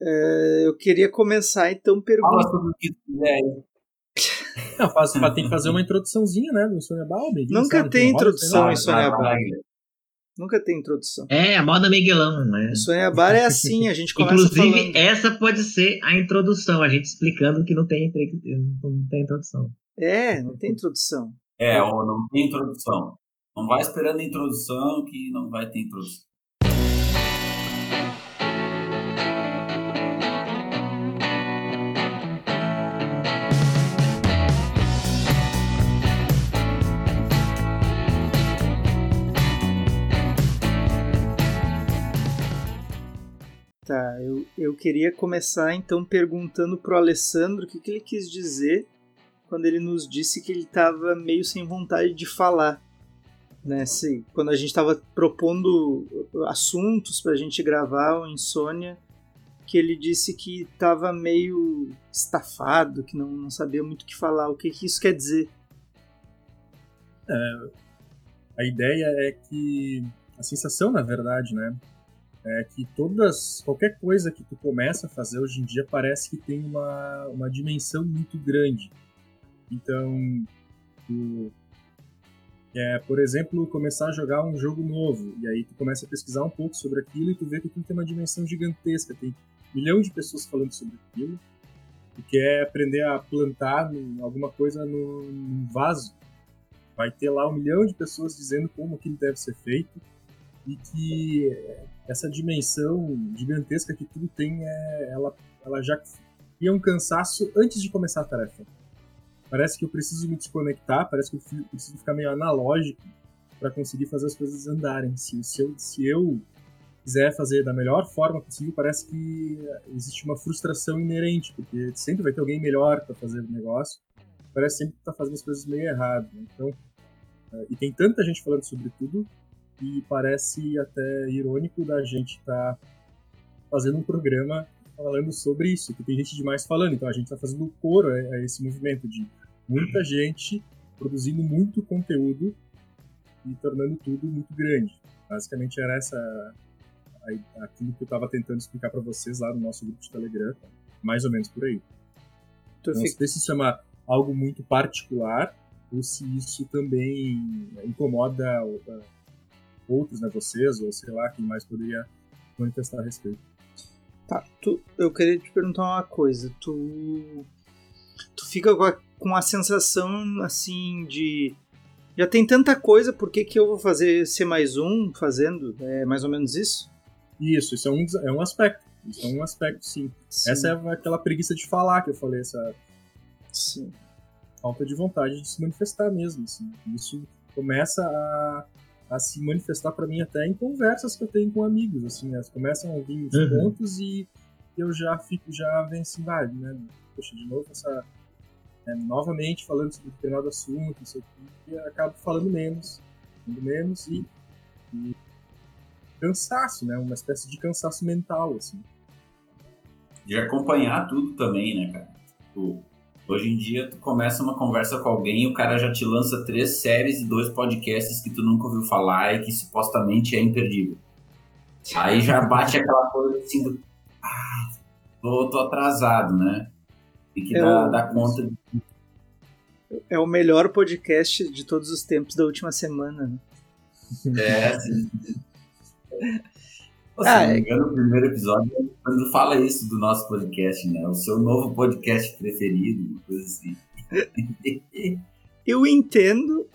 É, eu queria começar então perguntando. Fala sobre o que quiser aí. Não, faz, tem que fazer uma introduçãozinha, né, do Sônia Balbi. Nunca sabe, tem introdução em Bar. vai. Nunca tem introdução. É, a moda Miguelão, né? Sônia Bar é assim, a gente começa Inclusive, falando. essa pode ser a introdução, a gente explicando que não tem, não tem introdução. É, não tem introdução. É, ou não tem introdução. Não vai esperando a introdução que não vai ter introdução. Eu, queria começar então perguntando pro Alessandro o que, que ele quis dizer quando ele nos disse que ele estava meio sem vontade de falar. Né? Se, quando a gente estava propondo assuntos para a gente gravar o Insônia, que ele disse que estava meio estafado, que não, não sabia muito o que falar. O que, que isso quer dizer? A ideia é que a sensação, na verdade, né, é que todas qualquer coisa que tu começa a fazer hoje em dia parece que tem uma, uma dimensão muito grande. Então, tu é, por exemplo, começar a jogar um jogo novo e aí tu começa a pesquisar um pouco sobre aquilo e tu vê que aquilo tem uma dimensão gigantesca, tem um milhão de pessoas falando sobre aquilo. Tu quer aprender a plantar alguma coisa no, num vaso, vai ter lá um milhão de pessoas dizendo como aquilo deve ser feito e que essa dimensão gigantesca que tudo tem, é, ela, ela já cria um cansaço antes de começar a tarefa. Parece que eu preciso me desconectar, parece que eu preciso ficar meio analógico para conseguir fazer as coisas andarem. Se, se, eu, se eu quiser fazer da melhor forma possível, parece que existe uma frustração inerente, porque sempre vai ter alguém melhor para fazer o negócio. Parece sempre que tá fazendo as coisas meio errado. né? Então, eh, e tem tanta gente falando sobre tudo e parece até irônico da gente estar fazendo um programa falando sobre isso, que tem gente demais falando. Então a gente está fazendo coro a, esse movimento de muita gente produzindo muito conteúdo e tornando tudo muito grande. Basicamente era essa aquilo que eu estava tentando explicar para vocês lá no nosso grupo de Telegram, mais ou menos por aí. Não fica- sei se isso é algo muito particular ou se isso também incomoda outros, né, vocês, ou sei lá, quem mais poderia manifestar a respeito. Tá, tu, eu queria te perguntar uma coisa. Tu, tu fica com a, com a sensação assim de. Já tem tanta coisa, por que, que eu vou fazer ser mais um fazendo? É mais ou menos isso? Isso, isso é um, é um aspecto. Isso é um aspecto, sim. Sim, Essa é aquela preguiça de falar que eu falei, essa sim. falta de vontade de se manifestar mesmo. Assim. Isso começa a, a se manifestar para mim até em conversas que eu tenho com amigos. Assim, elas começam a vir os Uhum. pontos e eu já fico, já vem assim, vai, né? Poxa, de novo essa. né, novamente falando sobre determinado assunto, não sei o que, e eu acabo falando menos, falando menos e, e cansaço, né? Uma espécie de cansaço mental, assim. De acompanhar tudo também, né, cara? Tipo, hoje em dia, tu começa uma conversa com alguém e o cara já te lança três séries e dois podcasts que tu nunca ouviu falar e que supostamente é imperdível. Aí já bate aquela coisa assim do. Ah, tô, tô atrasado, né? Tem que É dar, o- dar conta de É o melhor podcast de todos os tempos da última semana. Né? É, assim. Pô, se Ah, não é- me engano, o primeiro episódio, quando fala isso do nosso podcast, né? O seu novo podcast preferido, uma coisa assim. Eu entendo,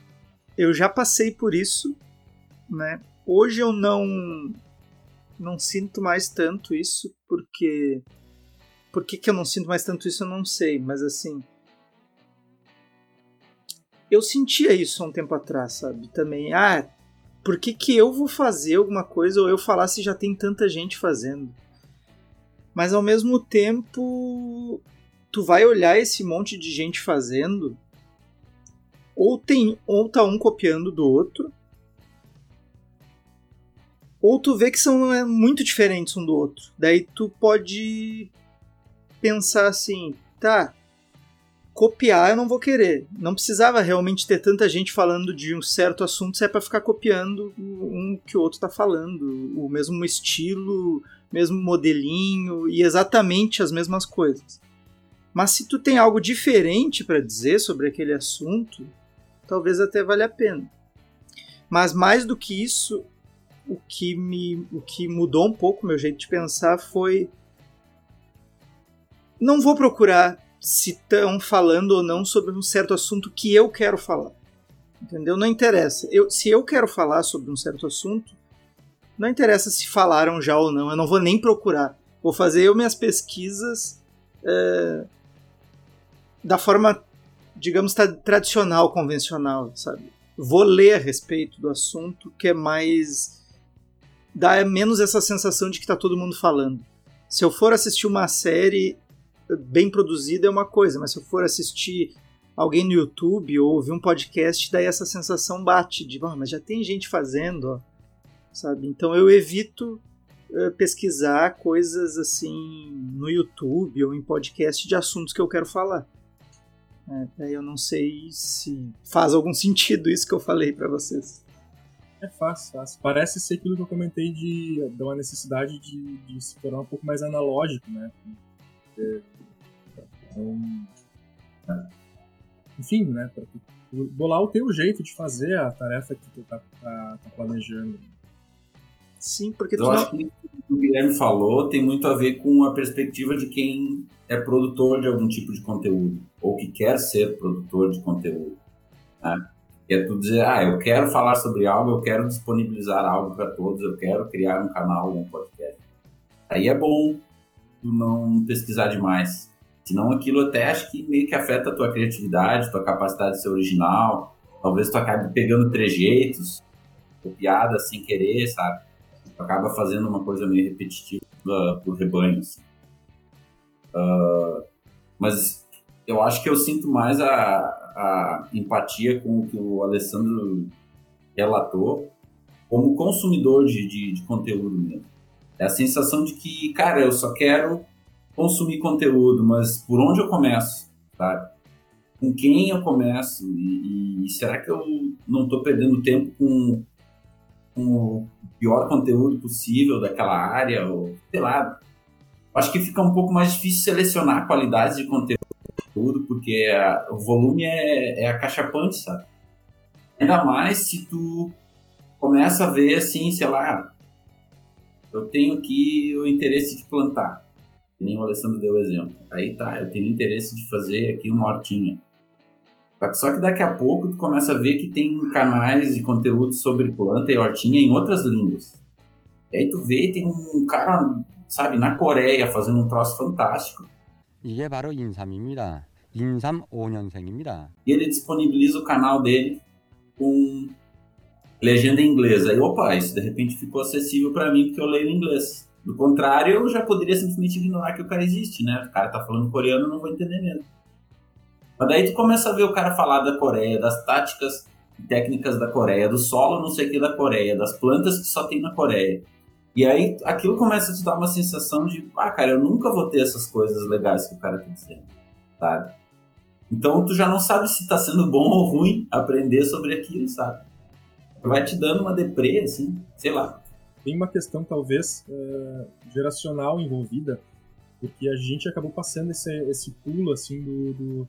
eu já passei por isso, né? Hoje eu não não sinto mais tanto isso, porque por que, que eu não sinto mais tanto isso eu não sei, mas assim eu sentia isso há um tempo atrás, sabe? Também, ah, por que, que eu vou fazer alguma coisa ou eu falar se já tem tanta gente fazendo? Mas ao mesmo tempo, tu vai olhar esse monte de gente fazendo, ou tem ou tá um copiando do outro, ou tu vê que são é, muito diferentes um do outro. Daí tu pode pensar assim, tá, copiar eu não vou querer. Não precisava realmente ter tanta gente falando de um certo assunto se é para ficar copiando um que o outro está falando, o mesmo estilo, mesmo modelinho e exatamente as mesmas coisas. Mas se tu tem algo diferente para dizer sobre aquele assunto, talvez até valha a pena. Mas mais do que isso, o que me o que mudou um pouco meu jeito de pensar foi não vou procurar se estão falando ou não sobre um certo assunto que eu quero falar. Entendeu? Não interessa. Eu, se eu quero falar sobre um certo assunto, não interessa se falaram já ou não. Eu não vou nem procurar. Vou fazer eu minhas pesquisas é, da forma, digamos, tradicional, convencional, sabe? Vou ler a respeito do assunto, que é mais. dá menos essa sensação de que está todo mundo falando. Se eu for assistir uma série, bem produzida é uma coisa, mas se eu for assistir alguém no YouTube ou ouvir um podcast, daí essa sensação bate de, oh, mas já tem gente fazendo, ó, sabe? Então eu evito uh, pesquisar coisas assim no YouTube ou em podcast de assuntos que eu quero falar. É, eu não sei se faz algum sentido isso que eu falei para vocês. É fácil, fácil. Parece ser aquilo que eu comentei de, de uma necessidade de, de se tornar um pouco mais analógico, né? É, então, é. enfim, né, para bolar o teu jeito de fazer a tarefa que tu tá, tá, tá planejando. Sim, porque tu Eu acho que o que o Guilherme falou tem muito a ver com a perspectiva de quem é produtor de algum tipo de conteúdo, ou que quer ser produtor de conteúdo. Né? Que é tu dizer, ah, eu quero falar sobre algo, eu quero disponibilizar algo para todos, eu quero criar um canal, um podcast. Aí é bom tu não pesquisar demais Senão aquilo até acho que meio que afeta a tua criatividade, tua capacidade de ser original. Talvez tu acabe pegando trejeitos, piada sem querer, sabe? Tu acaba fazendo uma coisa meio repetitiva pro rebanho, assim. Uh, mas eu acho que eu sinto mais a, a empatia com o que o Alessandro relatou como consumidor de, de, de conteúdo mesmo. É a sensação de que, cara, eu só quero consumir conteúdo, mas por onde eu começo, sabe? Com quem eu começo? E, e será que eu não estou perdendo tempo com, com, o pior conteúdo possível daquela área? Ou, sei lá. Acho que fica um pouco mais difícil selecionar a qualidade de conteúdo, porque a, o volume é, é acachapante, sabe? Ainda mais se tu começa a ver assim, sei lá, eu tenho aqui o interesse de plantar que nem o Alessandro deu exemplo. Aí tá, eu tenho interesse de fazer aqui uma hortinha. Só que daqui a pouco tu começa a ver que tem canais de conteúdo sobre planta e hortinha em outras línguas. E aí tu vê tem um cara, sabe, na Coreia fazendo um troço fantástico. 이게 바로 인삼입니다. 인삼 5년생입니다. E ele disponibiliza o canal dele com legenda em inglês. Aí, opa, isso de repente ficou acessível para mim porque eu leio em inglês. Do contrário, eu já poderia simplesmente ignorar que o cara existe, né? O cara tá falando coreano, eu não vou entender mesmo. Mas daí tu começa a ver o cara falar da Coreia, das táticas e técnicas da Coreia, do solo não sei o que da Coreia, das plantas que só tem na Coreia. E aí aquilo começa a te dar uma sensação de, ah, cara, eu nunca vou ter essas coisas legais que o cara tá dizendo, sabe? Então tu já não sabe se tá sendo bom ou ruim aprender sobre aquilo, sabe? Vai te dando uma deprê, assim, sei lá tem uma questão talvez é, geracional envolvida, porque a gente acabou passando esse, esse pulo assim do, do,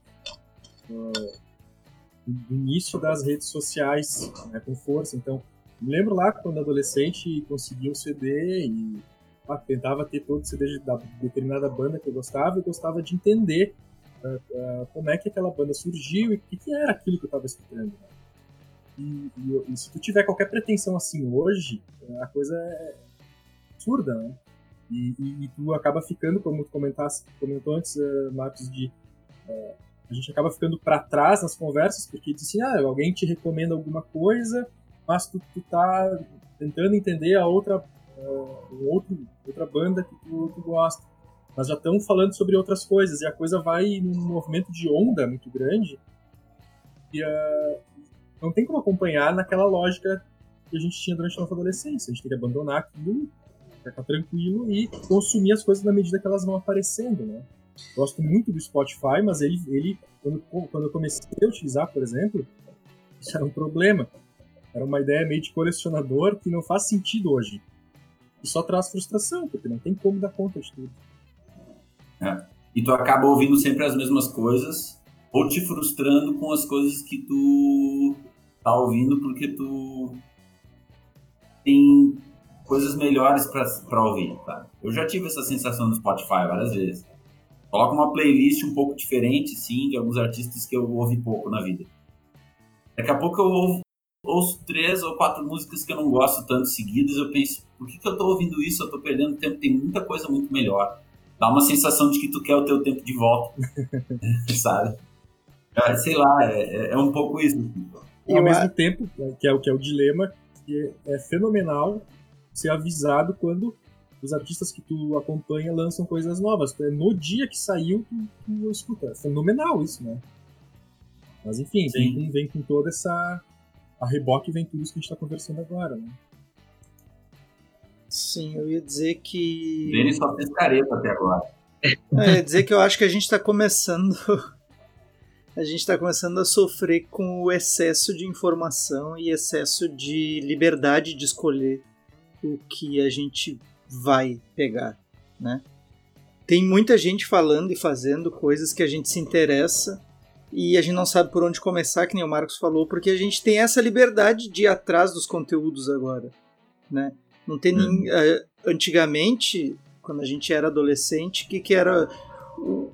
do início das redes sociais né, com força. Então, me lembro lá quando adolescente conseguia um CD e ah, tentava ter todo o CD da determinada banda que eu gostava e gostava de entender uh, uh, como é que aquela banda surgiu e o que, que, era aquilo que eu estava escutando. Né? E, e, e, se tu tiver qualquer pretensão assim hoje, a coisa é absurda, né? E, e, tu acaba ficando, como tu comentaste, comentou antes, uh, Marcos, de uh, a gente acaba ficando para trás nas conversas, porque diz assim, ah, alguém te recomenda alguma coisa, mas tu, tu tá tentando entender a outra, uh, outro, outra banda que tu, tu gosta. Mas já estão falando sobre outras coisas, e a coisa vai num movimento de onda muito grande, e, uh, não tem como acompanhar naquela lógica que a gente tinha durante a nossa adolescência. A gente tem que abandonar aquilo, ficar tranquilo e consumir as coisas na medida que elas vão aparecendo, né? Gosto muito do Spotify, mas ele, ele quando, quando eu comecei a utilizar, por exemplo, isso era um problema. Era uma ideia meio de colecionador que não faz sentido hoje. E só traz frustração, porque não tem como dar conta de tudo. É. E tu acaba ouvindo sempre as mesmas coisas, ou te frustrando com as coisas que tu tá ouvindo, porque tu tem coisas melhores para ouvir, tá? Eu já tive essa sensação no Spotify várias vezes. Coloca uma playlist um pouco diferente, sim, de alguns artistas que eu ouvi pouco na vida. Daqui a pouco eu ouvo, ouço três ou quatro músicas que eu não gosto tanto seguidas, eu penso, por que, que eu tô ouvindo isso? Eu tô perdendo tempo, tem muita coisa muito melhor. Dá uma sensação de que tu quer o teu tempo de volta, sabe? É, sei lá, é, é, é um pouco isso. E ao mesmo tempo, que é o que é o dilema, que é fenomenal ser avisado quando os artistas que tu acompanha lançam coisas novas. No dia que saiu, tu, tu escuta. É fenomenal isso, né? Mas enfim, vem com, vem com toda essa. A reboque vem tudo isso que a gente está conversando agora, né? Sim, eu ia dizer que. Denis só fez careta até agora. É, eu ia dizer que eu acho que a gente está começando. A gente está começando a sofrer com o excesso de informação e excesso de liberdade de escolher o que a gente vai pegar, né? Tem muita gente falando e fazendo coisas que a gente se interessa e a gente não sabe por onde começar, que nem o Marcos falou, porque a gente tem essa liberdade de ir atrás dos conteúdos agora, né? Não tem nem uh, antigamente, quando a gente era adolescente, que que era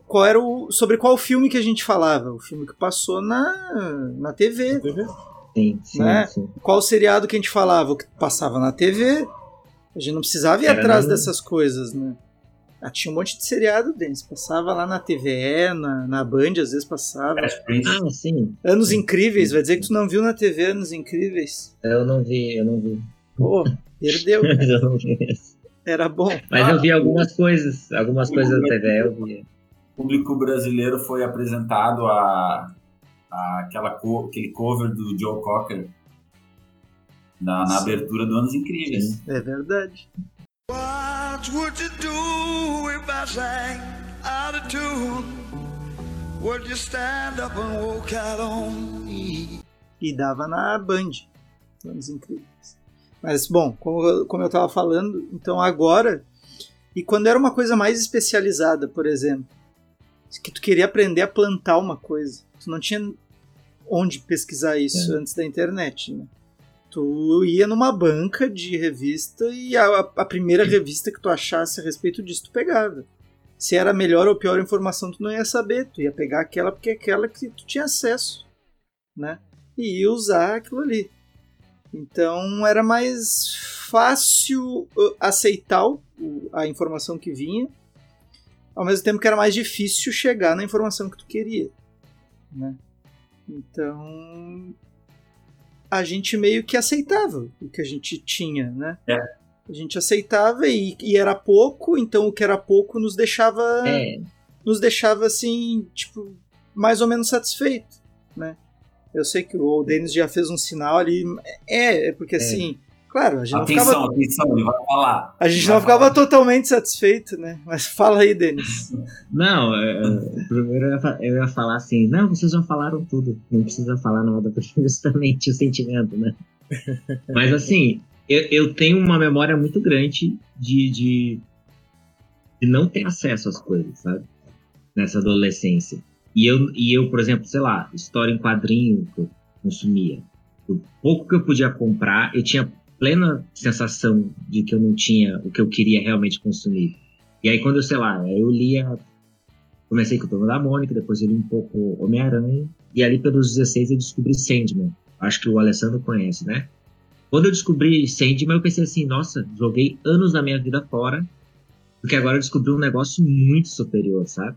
qual era o sobre qual filme que a gente falava? O filme que passou na na TV. Na TV. Sim, sim, né? sim. Qual seriado que a gente falava? O que passava na TV. A gente não precisava ir era atrás dessas coisas, né? Ah, tinha um monte de seriado, Denis. Passava lá na TVE, na, na Band, às vezes passava. Ah, sim. Anos Incríveis, vai dizer que tu não viu na TV Anos Incríveis? Eu não vi, eu não vi. Pô, perdeu. eu não vi. Era bom. Mas ah, eu vi algumas coisas, algumas coisas da TV eu vi. O público brasileiro foi apresentado a, a aquela co, aquele cover do Joe Cocker na, na abertura do Anos Incríveis. É verdade. What would you do if I sang out of tune? Would you stand up and walk out on me? E dava na Band. Anos Incríveis. Mas, bom, como, como eu estava falando, então agora. E quando era uma coisa mais especializada, por exemplo, que tu queria aprender a plantar uma coisa, tu não tinha onde pesquisar isso é. antes da internet, né? Tu ia numa banca de revista e a, a, primeira revista que tu achasse a respeito disso tu pegava. Se era melhor ou pior informação tu não ia saber, tu ia pegar aquela porque é aquela que tu tinha acesso, né? E ia usar aquilo ali. Então era mais fácil uh, aceitar a informação que vinha, ao mesmo tempo que era mais difícil chegar na informação que tu queria, né? Então a gente meio que aceitava o que a gente tinha, né? É. A gente aceitava e, e, era pouco, então o que era pouco nos deixava. É. Nos deixava assim, tipo, mais ou menos satisfeito, né? Eu sei que o Denis já fez um sinal ali. É, é porque é. assim. Claro, a gente atenção, não ficava. Atenção, ele vai falar. A gente vai não ficava totalmente satisfeito, né? Mas fala aí, Denis. Não, é, primeiro eu ia falar assim: não, vocês já falaram tudo. Não precisa falar nada, porque justamente o sentimento, né? Mas assim, eu, eu tenho uma memória muito grande de, de, de não ter acesso às coisas, sabe? Nessa adolescência. E eu, e eu, por exemplo, sei lá, história em quadrinho que eu consumia. O pouco que eu podia comprar, eu tinha plena sensação de que eu não tinha o que eu queria realmente consumir. E aí quando eu, sei lá, eu lia, comecei com o Turma da Mônica, depois eu li um pouco Homem-Aranha, e ali pelos 16 eu descobri Sandman. Acho que o Alessandro conhece, né? Quando eu descobri Sandman, eu pensei assim, nossa, joguei anos da minha vida fora, porque agora eu descobri um negócio muito superior, sabe?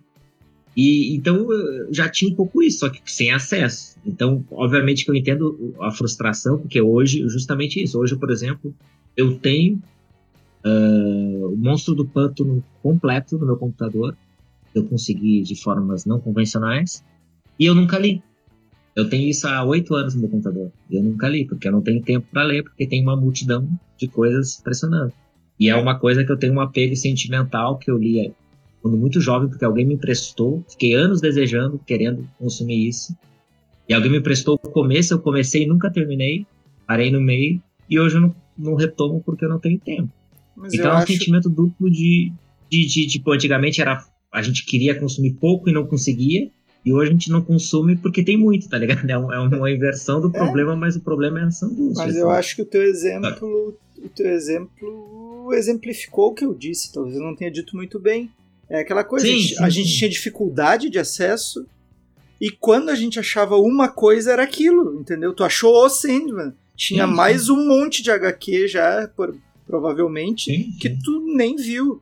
E então já tinha um pouco isso, só que sem acesso. Então, obviamente que eu entendo a frustração, porque hoje, justamente isso. Hoje, por exemplo, eu tenho uh, o Monstro do Pântano completo no meu computador. Eu consegui de formas não convencionais e eu nunca li. Eu tenho isso há oito anos no meu computador. E eu nunca li, porque eu não tenho tempo para ler, porque tem uma multidão de coisas pressionando. E é uma coisa que eu tenho um apego sentimental que eu li quando muito jovem, porque alguém me emprestou, fiquei anos desejando, querendo consumir isso. E alguém me emprestou o começo, eu comecei e nunca terminei, parei no meio, e hoje eu não, não retomo porque eu não tenho tempo. Mas então eu é um acho... sentimento duplo de, de, de, tipo, antigamente era a gente queria consumir pouco e não conseguia, e hoje a gente não consome porque tem muito, tá ligado? É, um- é uma inversão do problema, mas o problema é essa angústia. Mas eu assim. acho que o teu exemplo, o teu exemplo exemplificou o que eu disse. Talvez eu não tenha dito muito bem. É aquela coisa, Sim, a gente, sim, a gente sim. tinha dificuldade de acesso e quando a gente achava uma coisa era aquilo, entendeu? Tu achou o Sandman. Tinha mais um monte de HQ já, por- provavelmente, que tu nem viu.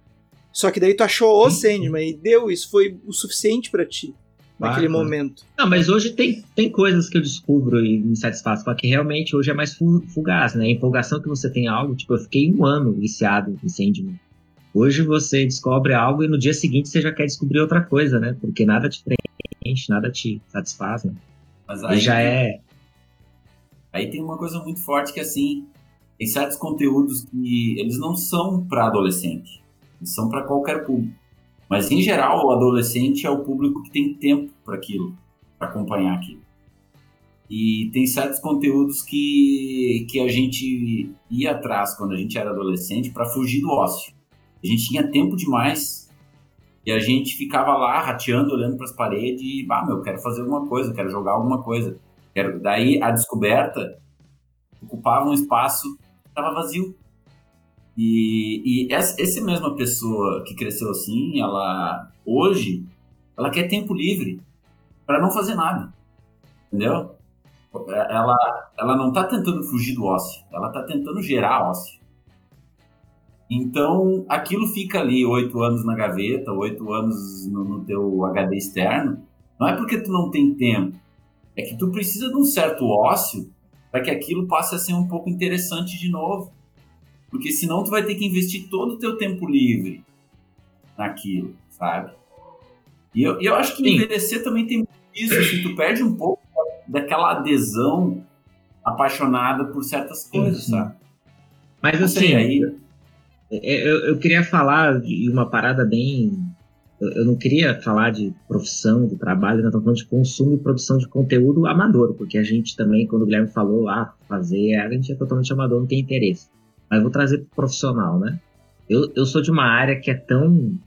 Só que daí tu achou o. Sandman e deu, isso foi o suficiente pra ti naquele momento. Não, mas hoje tem, tem coisas que eu descubro e me satisfaz, só que realmente hoje é mais fu- fugaz, né? A empolgação que você tem em algo, tipo, eu fiquei um ano viciado em Sandman. Hoje você descobre algo e no dia seguinte você já quer descobrir outra coisa, né? Porque nada te preenche, nada te satisfaz, né? Mas E aí, já é. aí tem uma coisa muito forte que assim, tem certos conteúdos que eles não são para adolescente, eles são para qualquer público. Mas em geral, o adolescente é o público que tem tempo para aquilo, para acompanhar aquilo. E tem certos conteúdos que, que a gente ia atrás quando a gente era adolescente para fugir do ócio. A gente tinha tempo demais e a gente ficava lá rateando, olhando para as paredes e, bah, meu, quero fazer alguma coisa, quero jogar alguma coisa. Quero... Daí a descoberta ocupava um espaço que estava vazio. E, e essa, essa mesma pessoa que cresceu assim, ela hoje, ela quer tempo livre para não fazer nada, entendeu? Ela, ela não tá tentando fugir do ócio, ela tá tentando gerar ócio. Então, aquilo fica ali oito anos na gaveta, oito anos no, no teu HD externo. Não é porque tu não tem tempo, é que tu precisa de um certo ócio para que aquilo passe a ser um pouco interessante de novo. Porque senão tu vai ter que investir todo o teu tempo livre naquilo, sabe? E eu, eu acho que Sim. envelhecer também tem muito isso, assim, tu perde um pouco daquela adesão apaixonada por certas coisas, sim. sabe? Mas assim, aí eu, eu queria falar de uma parada bem. Eu, não queria falar de profissão, de trabalho, não tô falando de consumo e produção de conteúdo amador, porque a gente também, quando o Guilherme falou lá, fazer, a gente é totalmente amador, não tem interesse. Mas vou trazer pro profissional, né? Eu, eu sou de uma área que é tão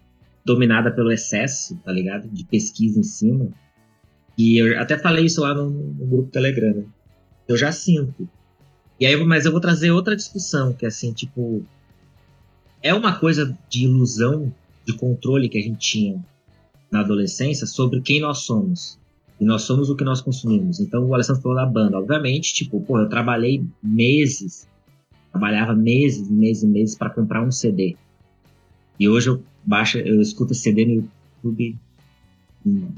dominada pelo excesso, tá ligado? De pesquisa em cima. E eu até falei isso lá no, no grupo Telegram, né? Eu já sinto. E aí, mas eu vou trazer outra discussão, que é assim, tipo, é uma coisa de ilusão de controle que a gente tinha na adolescência sobre quem nós somos. E nós somos o que nós consumimos. Então, o Alessandro falou da banda. Obviamente, tipo, pô, eu trabalhei meses, trabalhava meses, meses, meses para comprar um CD. E hoje eu baixo, eu escuto esse CD no YouTube. Em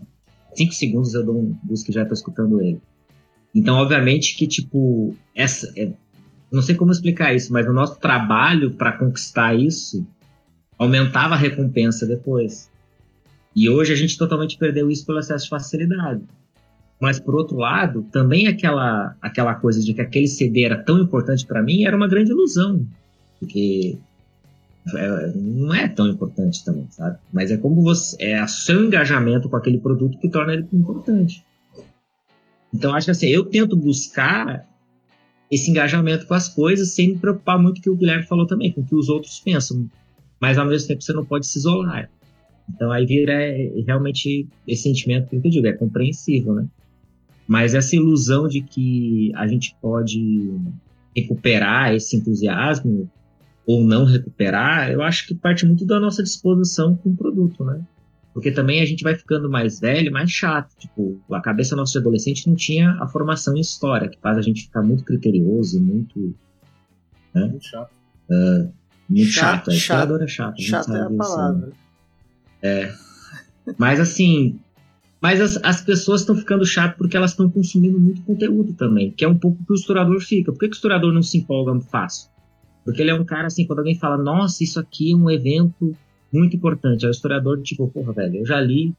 cinco segundos eu dou um busca e já tô escutando ele. Então, obviamente que, tipo, essa. Não sei como explicar isso, mas o nosso trabalho para conquistar isso aumentava a recompensa depois. E hoje a gente totalmente perdeu isso pelo excesso de facilidade. Mas por outro lado, também aquela aquela coisa de que aquele CD era tão importante para mim era uma grande ilusão, porque é, não é tão importante também, sabe? Mas é como você é o seu engajamento com aquele produto que torna ele importante. Então acho que assim, eu tento buscar esse engajamento com as coisas sem me preocupar muito com o que o Guilherme falou também, com o que os outros pensam. Mas ao mesmo tempo você não pode se isolar. Então aí vira é, realmente esse sentimento que eu digo, é compreensível, né? Mas essa ilusão de que a gente pode recuperar esse entusiasmo ou não recuperar, eu acho que parte muito da nossa disposição com o produto, né? Porque também a gente vai ficando mais velho, mais chato. Tipo, a cabeça nossa de adolescente não tinha a formação em história, que faz a gente ficar muito criterioso, muito, Muito chato. muito Chato, chato. É, chato. é chato. a gente Chata é a disso, né? palavra. Mas assim, mas as, as pessoas estão ficando chato porque elas estão consumindo muito conteúdo também, que é um pouco que o historiador fica. Por que, que o historiador não se empolga fácil? Porque ele é um cara assim, quando alguém fala, nossa, isso aqui é um evento muito importante. Aí o historiador, tipo, porra, velho, eu já li,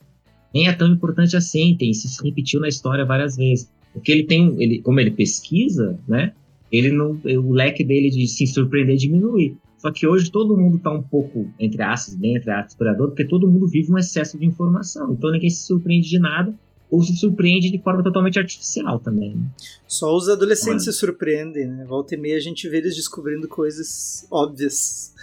nem é tão importante assim, tem, se repetiu na história várias vezes. Porque ele tem, ele, como ele pesquisa, né? Ele não, o leque dele de se surpreender diminui. Só que hoje todo mundo está um pouco, entre aspas, bem entre aspas, historiador, porque todo mundo vive um excesso de informação. Então ninguém se surpreende de nada ou se surpreende de forma totalmente artificial também. Né? Só os adolescentes se surpreendem, né? Volta e meia a gente vê eles descobrindo coisas óbvias.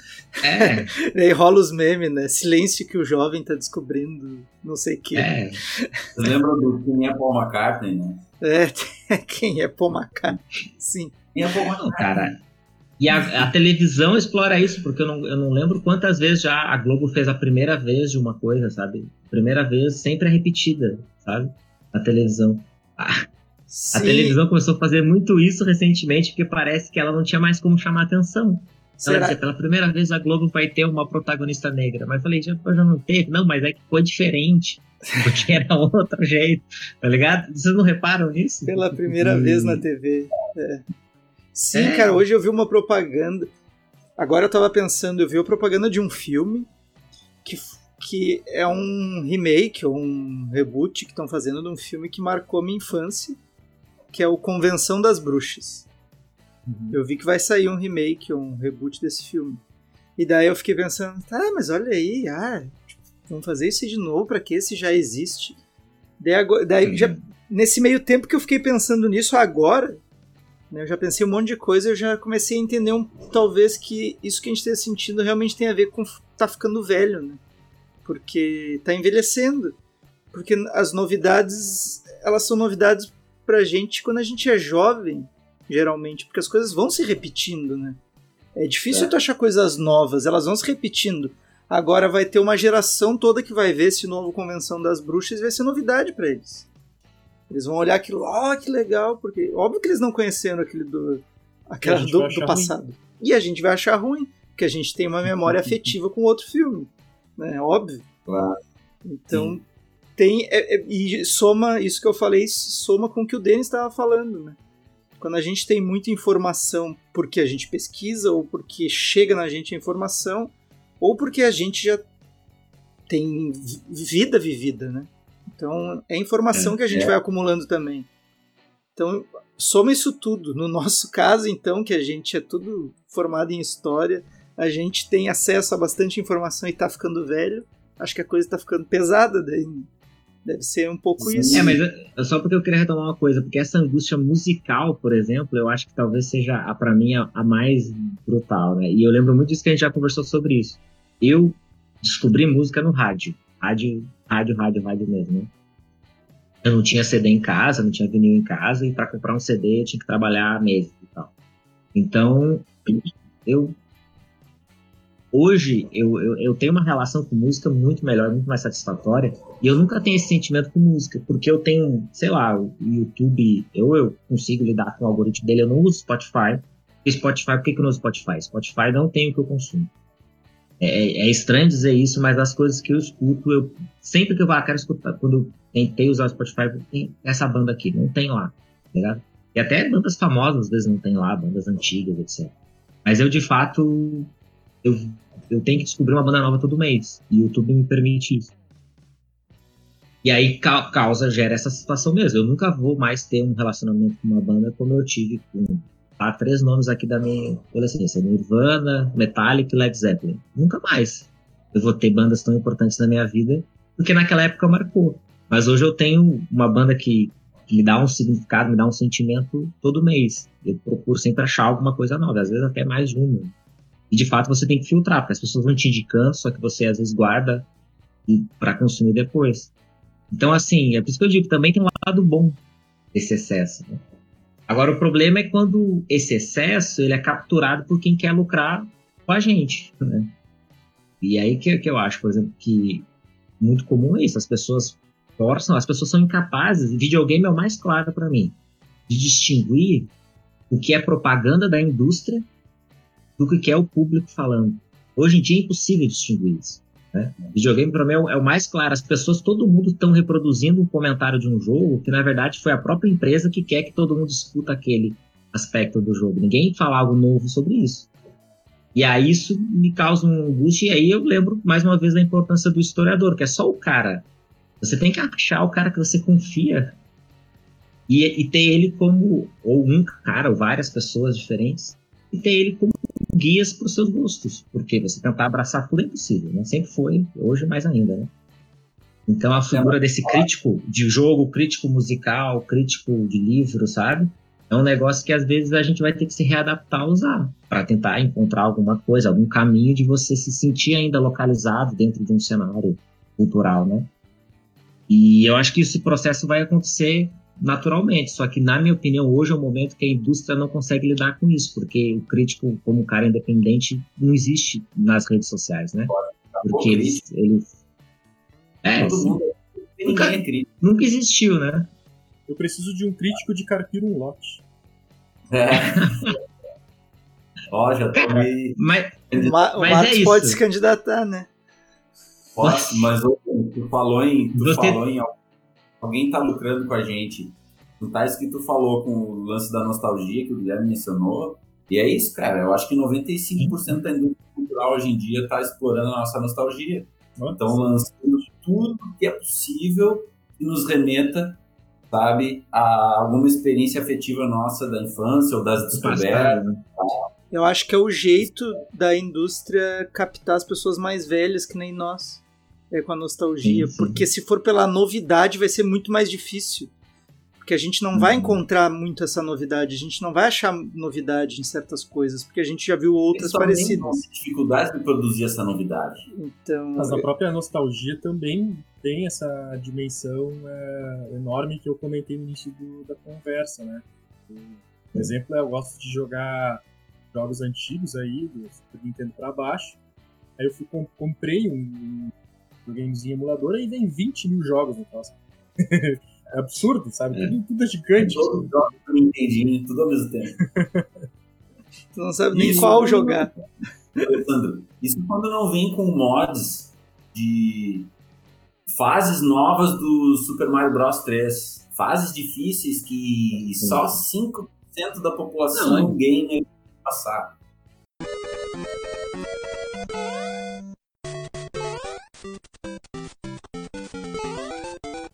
É. e aí rola os memes, né? Silêncio que o jovem tá descobrindo, não sei o quê. É. Você lembra do Quem é Paul McCartney, né? É, quem é Paul McCartney? Sim. Quem é Paul Não, McCartney? cara. E a, a televisão explora isso, porque eu não, eu não lembro quantas vezes já a Globo fez a primeira vez de uma coisa, sabe? Primeira vez sempre é repetida, sabe? A televisão. A, Sim. a televisão começou a fazer muito isso recentemente, porque parece que ela não tinha mais como chamar atenção. Ela dizia, pela primeira vez a Globo vai ter uma protagonista negra. Mas eu falei, já, já não teve? Não, mas é que foi diferente. Porque era outro jeito, tá ligado? Vocês não reparam nisso? Pela primeira E- vez na TV. É. Sim, É. cara, hoje eu vi uma propaganda. Agora eu tava pensando, eu vi a propaganda de um filme que, que é um remake ou um reboot que estão fazendo de um filme que marcou minha infância, que é o Convenção das Bruxas. Uhum. Eu vi que vai sair um remake ou um reboot desse filme. E daí eu fiquei pensando, tá, mas olha aí, ah, vamos fazer isso de novo pra que esse já existe. Daí, agora- daí já, nesse meio tempo que eu fiquei pensando nisso agora, né, eu já pensei um monte de coisa, eu já comecei a entender um, talvez que isso que a gente está sentindo realmente tem a ver com tá ficando velho, né? Porque tá envelhecendo. Porque as novidades, elas são novidades pra gente quando a gente é jovem, geralmente, porque as coisas vão se repetindo, né? É difícil É. tu achar coisas novas, elas vão se repetindo. Agora vai ter uma geração toda que vai ver esse novo Convenção das Bruxas e vai ser novidade pra eles. Eles vão olhar aquilo, ó, que legal, porque óbvio que eles não conheceram aquele do, aquela do, do passado. E a gente vai achar ruim, porque a gente tem uma memória afetiva com outro filme, né? Óbvio. Claro. Então tem é- é- e soma isso que eu falei, soma com o que o Denis estava falando, né? Quando a gente tem muita informação porque a gente pesquisa ou porque chega na gente a informação ou porque a gente já tem vi- vida vivida, né? Então é informação É, que a gente é. vai acumulando também. Então soma isso tudo. No nosso caso, então, que a gente é tudo formado em história, a gente tem acesso a bastante informação e tá ficando velho. Acho que a coisa tá ficando pesada, daí deve ser um pouco Sim. isso. É, mas é só porque eu queria retomar uma coisa, porque essa angústia musical, por exemplo, eu acho que talvez seja, a, pra mim, a, a mais brutal, né? E eu lembro muito disso que a gente já conversou sobre isso. Eu descobri música no rádio. Rádio, rádio, rádio, rádio mesmo, né? Eu não tinha CD em casa, não tinha vinil em casa, e para comprar um CD eu tinha que trabalhar meses e tal. Então, eu hoje eu, eu, eu tenho uma relação com música muito melhor, muito mais satisfatória. E eu nunca tenho esse sentimento com música, porque eu tenho, sei lá, o YouTube, eu, eu consigo lidar com o algoritmo dele, eu não uso Spotify. E Spotify, por que, que eu não uso Spotify? Spotify não tem o que eu consumo. É, é estranho dizer isso, mas as coisas que eu escuto, eu sempre que eu vou, ah, quero escutar, quando eu tentei usar o Spotify, tem essa banda aqui, não tem lá, tá ligado? E até bandas famosas às vezes não tem lá, bandas antigas, etc. Mas eu, de fato, eu, eu tenho que descobrir uma banda nova todo mês. E o YouTube me permite isso. E aí ca- causa, gera essa situação mesmo. Eu nunca vou mais ter um relacionamento com uma banda como eu tive com tá, três nomes aqui da minha adolescência: Nirvana, Metallica e Led Zeppelin. Nunca mais. Eu vou ter bandas tão importantes na minha vida, porque naquela época marcou. Mas hoje eu tenho uma banda que, que me dá um significado, me dá um sentimento todo mês. Eu procuro sempre achar alguma coisa nova, às vezes até mais uma. E de fato você tem que filtrar, porque as pessoas vão te indicando, só que você às vezes guarda para consumir depois. Então, assim, é por isso que eu digo, também tem um lado bom desse excesso. né? Agora, o problema é quando esse excesso ele é capturado por quem quer lucrar com a gente. Né? E aí que, que eu acho, por exemplo, que muito comum é isso. As pessoas forçam, as pessoas são incapazes, videogame é o mais claro para mim, de distinguir o que é propaganda da indústria do que é o público falando. Hoje em dia é impossível distinguir isso. Né? Videogame para mim é o, é o mais claro. As pessoas, todo mundo estão reproduzindo um comentário de um jogo que na verdade foi a própria empresa que quer que todo mundo escuta aquele aspecto do jogo. Ninguém fala algo novo sobre isso. E aí isso me causa um angústia. E aí eu lembro mais uma vez da importância do historiador, que é só o cara. Você tem que achar o cara que você confia e, e ter ele como ou um cara ou várias pessoas diferentes e ter ele como guias para os seus gostos, porque você tentar abraçar tudo é impossível, né? Sempre foi, hoje mais ainda, né? Então a figura desse crítico de jogo, crítico musical, crítico de livro, sabe? É um negócio que às vezes a gente vai ter que se readaptar a usar para tentar encontrar alguma coisa, algum caminho de você se sentir ainda localizado dentro de um cenário cultural, né? E eu acho que esse processo vai acontecer naturalmente, só que na minha opinião hoje é o momento que a indústria não consegue lidar com isso, porque o crítico como cara independente não existe nas redes sociais, né? Porque eles, eles é, Todo sim. mundo. Nunca- é crítico. nunca existiu, né? Eu preciso de um crítico de carpir um lote. É. Ó, já tô meio. Mas O, Ma- o Mas Marcos é isso. pode se candidatar, né? Posso, mas tu falou em. Tu Você- falou em. al- Alguém tá lucrando com a gente. Não tá isso que tu falou com o lance da nostalgia que o Guilherme mencionou. E é isso, cara. Eu acho que 95% da indústria cultural hoje em dia tá explorando a nossa nostalgia. Estão lançando tudo que é possível que nos remeta, sabe, a alguma experiência afetiva nossa da infância ou das descobertas. né? Eu acho que é o jeito da indústria captar as pessoas mais velhas, que nem nós. É com a nostalgia. Sim, sim. Porque se for pela novidade, vai ser muito mais difícil. Porque a gente não vai Uhum. encontrar muito essa novidade. A gente não vai achar novidade em certas coisas, porque a gente já viu outras parecidas. dificuldades de produzir essa novidade. Então, Mas a própria nostalgia também tem essa dimensão é, enorme que eu comentei no início do- da conversa, né? Por exemplo, eu gosto de jogar jogos antigos aí, do Super Nintendo pra baixo. Aí eu fui, com- comprei um, um gamezinho emulador e vem 20 mil jogos no troço. É absurdo, sabe? É. Tudo, tudo é gigante. Todos os jogos do Nintendinho, tudo ao mesmo tempo. tu não sabe nem Isso. qual jogar. Alessandro, isso quando não vem com mods de fases novas do Super Mario Bros 3. Fases difíceis que só 5% da população Não, gamer passar.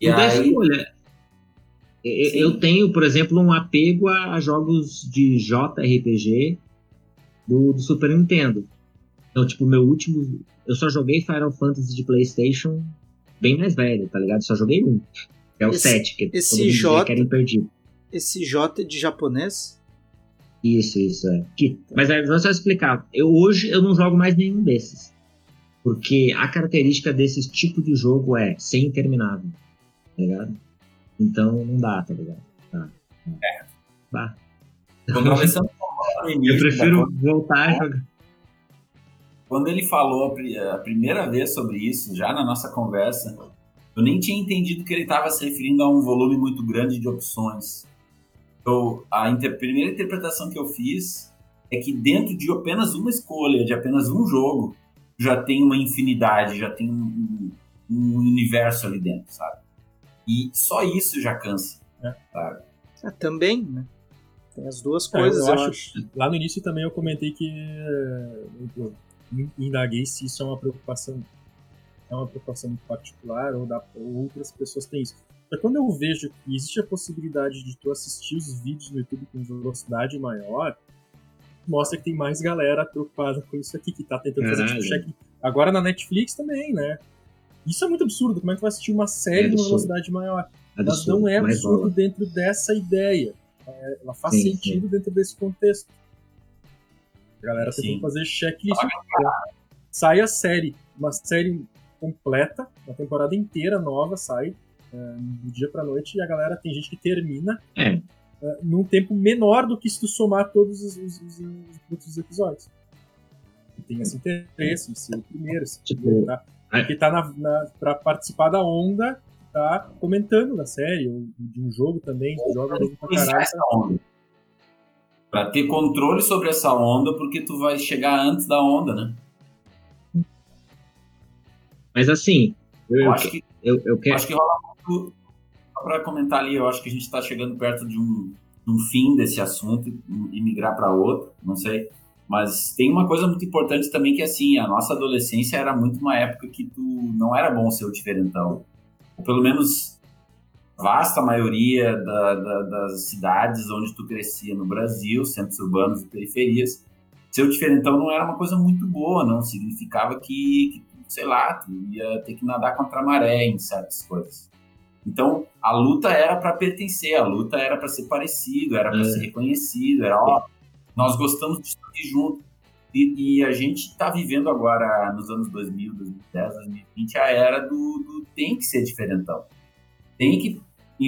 E aí, escolha. Eu, Sim. eu tenho, por exemplo, um apego a, jogos de JRPG do, do Super Nintendo. Então, tipo, meu último. Eu só joguei Final Fantasy de PlayStation bem mais velho, tá ligado? Só joguei um. É o Esse- 7, que esse J- que era imperdível. Esse J é de japonês? Isso, isso, é. Que, mas aí, vou só explicar. Eu, hoje eu não jogo mais nenhum desses. Porque a característica desse tipo de jogo é ser interminável. Tá ligado? Então não dá, tá ligado? Tá. É. Dá. quando início Eu da prefiro voltar a jogar. Quando ele falou a pri- a primeira vez sobre isso, já na nossa conversa, eu nem tinha entendido que ele estava se referindo a um volume muito grande de opções. Eu, a inter- primeira interpretação que eu fiz é que dentro de apenas uma escolha, de apenas um jogo, já tem uma infinidade, já tem um- um universo ali dentro, sabe? E só isso já cansa. É. sabe? Ah, também, né? Tem as duas É, eu coisas, eu, acho- acho. Lá no início também eu comentei que eh, eu indaguei se isso é uma preocupação é uma preocupação muito particular ou, da, ou outras pessoas têm isso. Mas quando eu vejo que existe a possibilidade de tu assistir os vídeos no YouTube com velocidade maior, mostra que tem mais galera preocupada com isso aqui, que tá tentando fazer tipo check. Agora na Netflix também, né? Isso é muito absurdo. Como é que vai assistir uma série É numa velocidade maior? Mas Absurdo, não é absurdo dentro dessa ideia. É, Ela faz Sim, sentido dentro desse contexto. A galera Sim. tentando fazer checklist. Sai a série, uma série completa, uma temporada inteira nova sai é, do dia pra noite e a galera tem gente que termina É, é, num tempo menor do que se tu somar todos os, os- os- os outros episódios. E tem esse interesse ser o primeiro, esse Tipo, tá, que tá na, na, pra participar da onda, tá comentando da série, ou de um jogo também, tu joga jogo pra caralho. essa onda. Pra ter controle sobre essa onda, porque tu vai chegar antes da onda, né? mas assim, eu, Eu acho que eu, eu Eu quero. acho que rola muito. Só pra comentar ali, eu acho que a gente está chegando perto de um, de um fim desse assunto e migrar para outro, não sei. Mas tem uma coisa muito importante também que assim, a nossa adolescência era muito uma época que tu não era bom ser o diferentão. Ou pelo menos vasta maioria da- da- das cidades onde tu crescia no Brasil, centros urbanos e periferias, ser diferentão não era uma coisa muito boa, não. Significava que, que sei lá, tu ia ter que nadar contra a maré em certas coisas. Então, a luta era para pertencer, a luta era para ser parecido, era para É. ser reconhecido, era, ó, nós gostamos disso aqui junto. E, e a gente está vivendo agora, nos anos 2000, 2010, 2020, a era do, do tem que ser diferentão. Tem que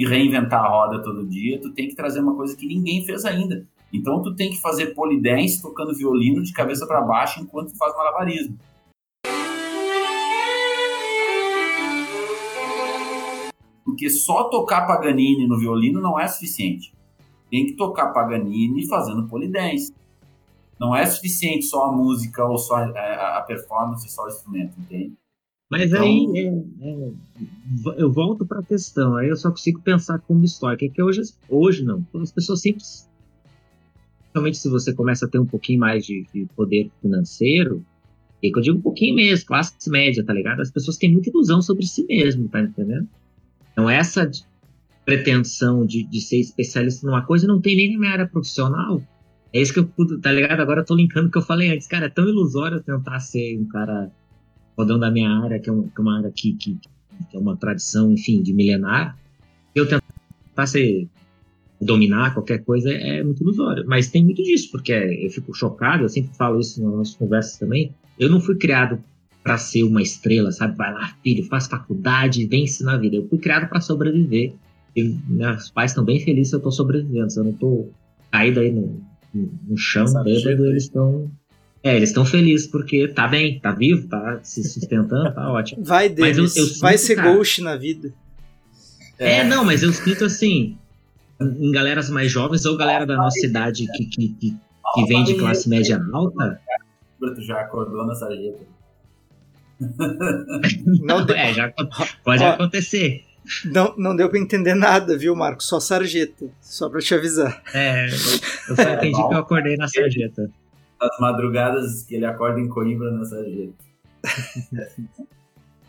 reinventar a roda todo dia, tu tem que trazer uma coisa que ninguém fez ainda. Então tu tem que fazer polidense tocando violino de cabeça para baixo enquanto tu faz malabarismo. Porque só tocar Paganini no violino não é suficiente. Tem que tocar Paganini fazendo polidense. Não é suficiente só a música ou só a, a performance, só o instrumento, entende? Mas Então- aí é, é, eu volto para a questão, aí eu só consigo pensar como histórica, que hoje, hoje não. As pessoas sempre. Principalmente se você começa a ter um pouquinho mais de, de poder financeiro, e que eu digo um pouquinho mesmo, classe média, tá ligado? As pessoas têm muita ilusão sobre si mesmo, tá entendendo? Então essa pretensão de, de ser especialista numa coisa não tem nem na minha área profissional. É isso que eu tá ligado? Agora eu tô linkando o que eu falei antes. Cara, é tão ilusório eu tentar ser um cara rodão da minha área, que é uma, que é uma área que, que, que é uma tradição, enfim, de milenar, eu tentar ser, dominar qualquer coisa é, é muito ilusório. Mas tem muito disso, porque eu fico chocado, eu sempre falo isso nas nossas conversas também. Eu não fui criado para ser uma estrela, sabe? Vai lá, filho, faz faculdade, vence na vida. Eu fui criado para sobreviver. E meus pais estão bem felizes se eu tô sobrevivendo, se eu não tô caído aí no, no, no chão, bêbado, eles estão é, eles estão felizes porque tá bem, tá vivo, tá se sustentando, tá ótimo. Vai, Mas eu- eu sinto, vai ser cara. ghost na vida. É, não, mas eu sinto assim, em galeras mais jovens ou galera da nossa idade que, que, que, que vem de classe média alta, Tu já acordou na sarjeta. Não, é, já pode Ó. acontecer. Não, não deu pra entender nada, viu, Marco? Só sarjeta. Só pra te avisar. É, eu só entendi que eu acordei na sarjeta. As madrugadas que ele acorda em Coimbra na sarjeta.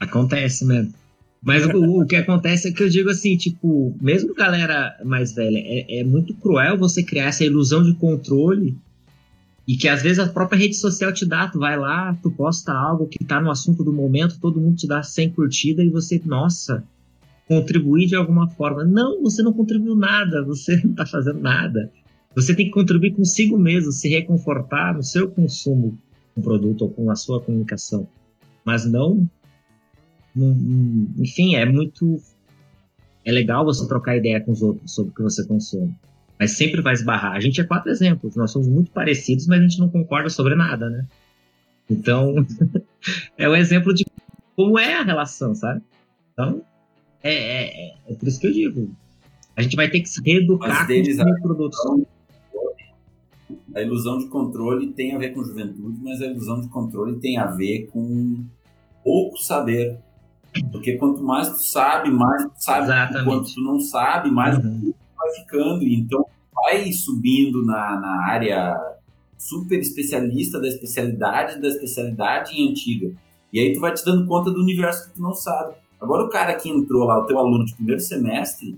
Acontece mesmo. Mas o, o que acontece é que eu digo assim, tipo, mesmo galera mais velha, é, é muito cruel você criar essa ilusão de controle e que às vezes a própria rede social te dá, tu vai lá, tu posta algo que tá no assunto do momento, todo mundo te dá 100 curtidas e você, nossa, contribuir de alguma forma. Não, você não contribuiu nada, você não tá fazendo nada. Você tem que contribuir consigo mesmo, se reconfortar no seu consumo com o produto ou com a sua comunicação. Mas não enfim, é muito. É legal você trocar ideia com os outros sobre o que você consome. Mas sempre vai esbarrar. A gente é quatro exemplos. Nós somos muito parecidos, mas a gente não concorda sobre nada, né? Então, é o exemplo de como é a relação, sabe? Então, é, é, é- é por isso que eu digo. A gente vai ter que se reeducar com os produtos. A ilusão de controle tem a ver com juventude, mas a ilusão de controle tem a ver com pouco saber. Porque quanto mais tu sabe, mais tu sabe. Exatamente. Quanto tu não sabe, mais Uhum. vai ficando. Então, vai subindo na, na área super especialista da especialidade da especialidade em antiga. E aí tu vai te dando conta do universo que tu não sabe. Agora o cara que entrou lá, o teu aluno de primeiro semestre,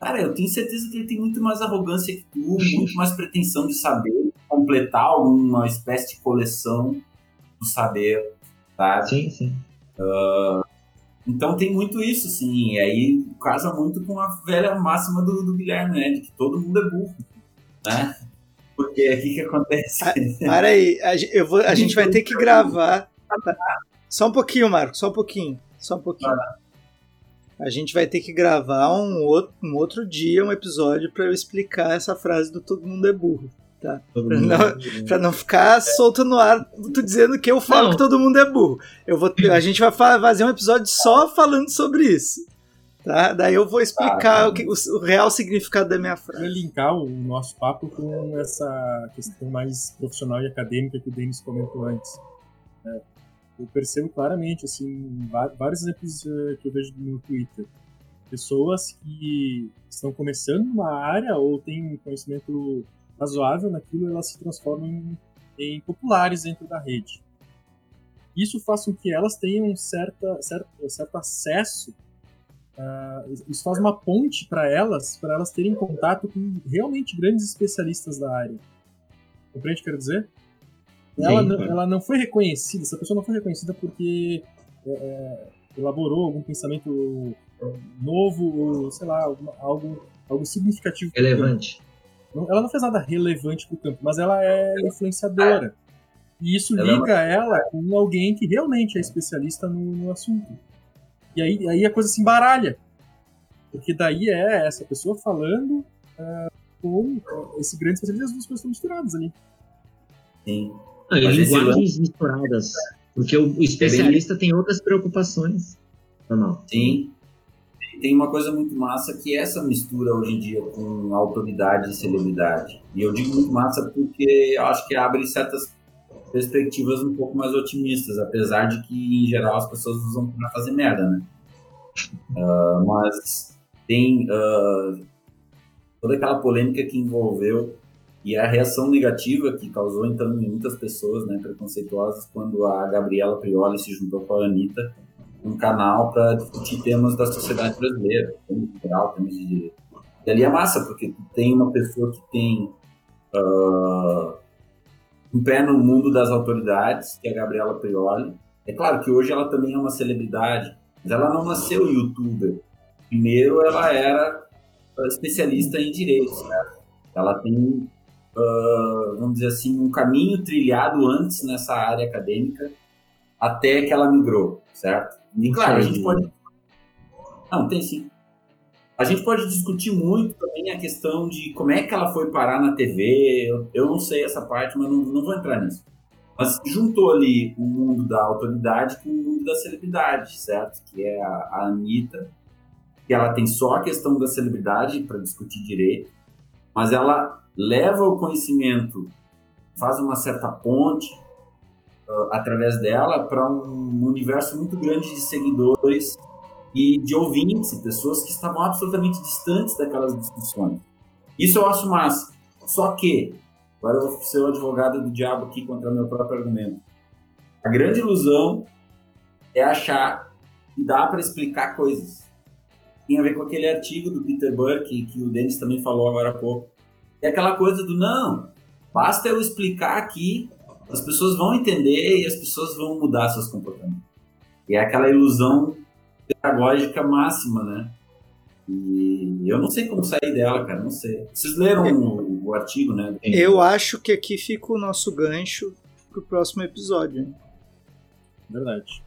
cara, eu tenho certeza que ele tem muito mais arrogância que tu, muito mais pretensão de saber, completar alguma espécie de coleção do saber, sabe? Sim, sim. Então tem muito isso, sim. E aí casa muito com a velha máxima do, do Guilherme, né? De que todo mundo é burro, né? Porque o que que acontece? Para aí, a, eu vou- a gente vai ter que gravar. Só um pouquinho, Marco, só um pouquinho. Só um pouquinho. A gente vai ter que gravar um outro, um outro dia, um episódio, para eu explicar essa frase do todo mundo é burro. Todo Pra mundo- não, pra não ficar solto no ar, tu dizendo que eu falo Não. que todo mundo é burro. Eu vou, a gente vai fa- fazer um episódio só falando sobre isso. Tá? Daí eu vou explicar o, que- o- o real significado da minha frase. Para linkar o nosso papo com essa questão mais profissional e acadêmica que o Denis comentou antes. né? Eu percebo claramente, assim, vários exemplos eh, que eu vejo no Twitter. Pessoas que estão começando uma área ou têm um conhecimento razoável naquilo, elas se transformam em, populares dentro da rede. Isso faz com que elas tenham certa, certo, certo acesso ah, isso faz uma ponte para elas, para elas terem contato com realmente grandes especialistas da área. Compreende o que eu quero dizer? Ela, Sim, não, ela não foi reconhecida, essa pessoa não foi reconhecida porque é, é, elaborou algum pensamento é, novo, ou, sei lá, alguma- algo, algo significativo. Relevante. Não- Ela não fez nada relevante pro campo, mas ela é influenciadora. E isso Ela é uma- liga ela com alguém que realmente é especialista no, no assunto. E aí, aí a coisa se embaralha. Porque daí é essa pessoa falando é, com é, esse grande especialista, as duas coisas estão misturadas ali. Sim. Não, e linguagens misturadas. Porque o, especialista tem outras preocupações. Normal. Sim. Tem uma coisa muito massa que é essa mistura hoje em dia com autoridade e celebridade. E eu digo muito massa porque eu acho que abre certas perspectivas um pouco mais otimistas, apesar de que, em geral, as pessoas usam pra fazer merda, né? Ah, mas tem ah, toda aquela polêmica que envolveu e a reação negativa que causou, então, em muitas pessoas né, preconceituosas quando a Gabriela Prioli se juntou com a Anitta um canal para discutir temas da sociedade brasileira, temas geral, temas de direito. E ali é massa, porque tem uma pessoa que tem ah, um pé no mundo das autoridades, que é a Gabriela Prioli. É claro que hoje ela também é uma celebridade, mas ela não nasceu youtuber. Primeiro, ela era ah, especialista em direito, certo? Ela tem, ah, vamos dizer assim, um caminho trilhado antes nessa área acadêmica até que ela migrou, certo? E claro, a gente pode. Não, tem sim. A gente pode discutir muito também a questão de como é que ela foi parar na TV. Eu, eu não sei essa parte, mas não, não vou entrar nisso. Mas juntou ali o mundo da autoridade com o mundo da celebridade, certo? Que é a, a Anitta, que ela tem só a questão da celebridade para discutir direito, mas ela leva o conhecimento, faz uma certa ponte uh, através dela para um universo muito grande de seguidores e de ouvintes, pessoas que estavam absolutamente distantes daquelas discussões. Isso eu acho massa. Só que, agora eu vou ser o advogado do diabo aqui contra meu próprio argumento. A grande ilusão é achar que dá para explicar coisas. Tem a ver com aquele artigo do Peter Burke, que o Denis também falou agora há pouco. É aquela coisa do não, basta eu explicar aqui, as pessoas vão entender e as pessoas vão mudar seus comportamentos. E é aquela ilusão pedagógica máxima, né? E eu não sei como sair dela, cara, não sei. Vocês leram o, o artigo, né? Eu acho que aqui fica o nosso gancho pro próximo episódio. hein? Verdade.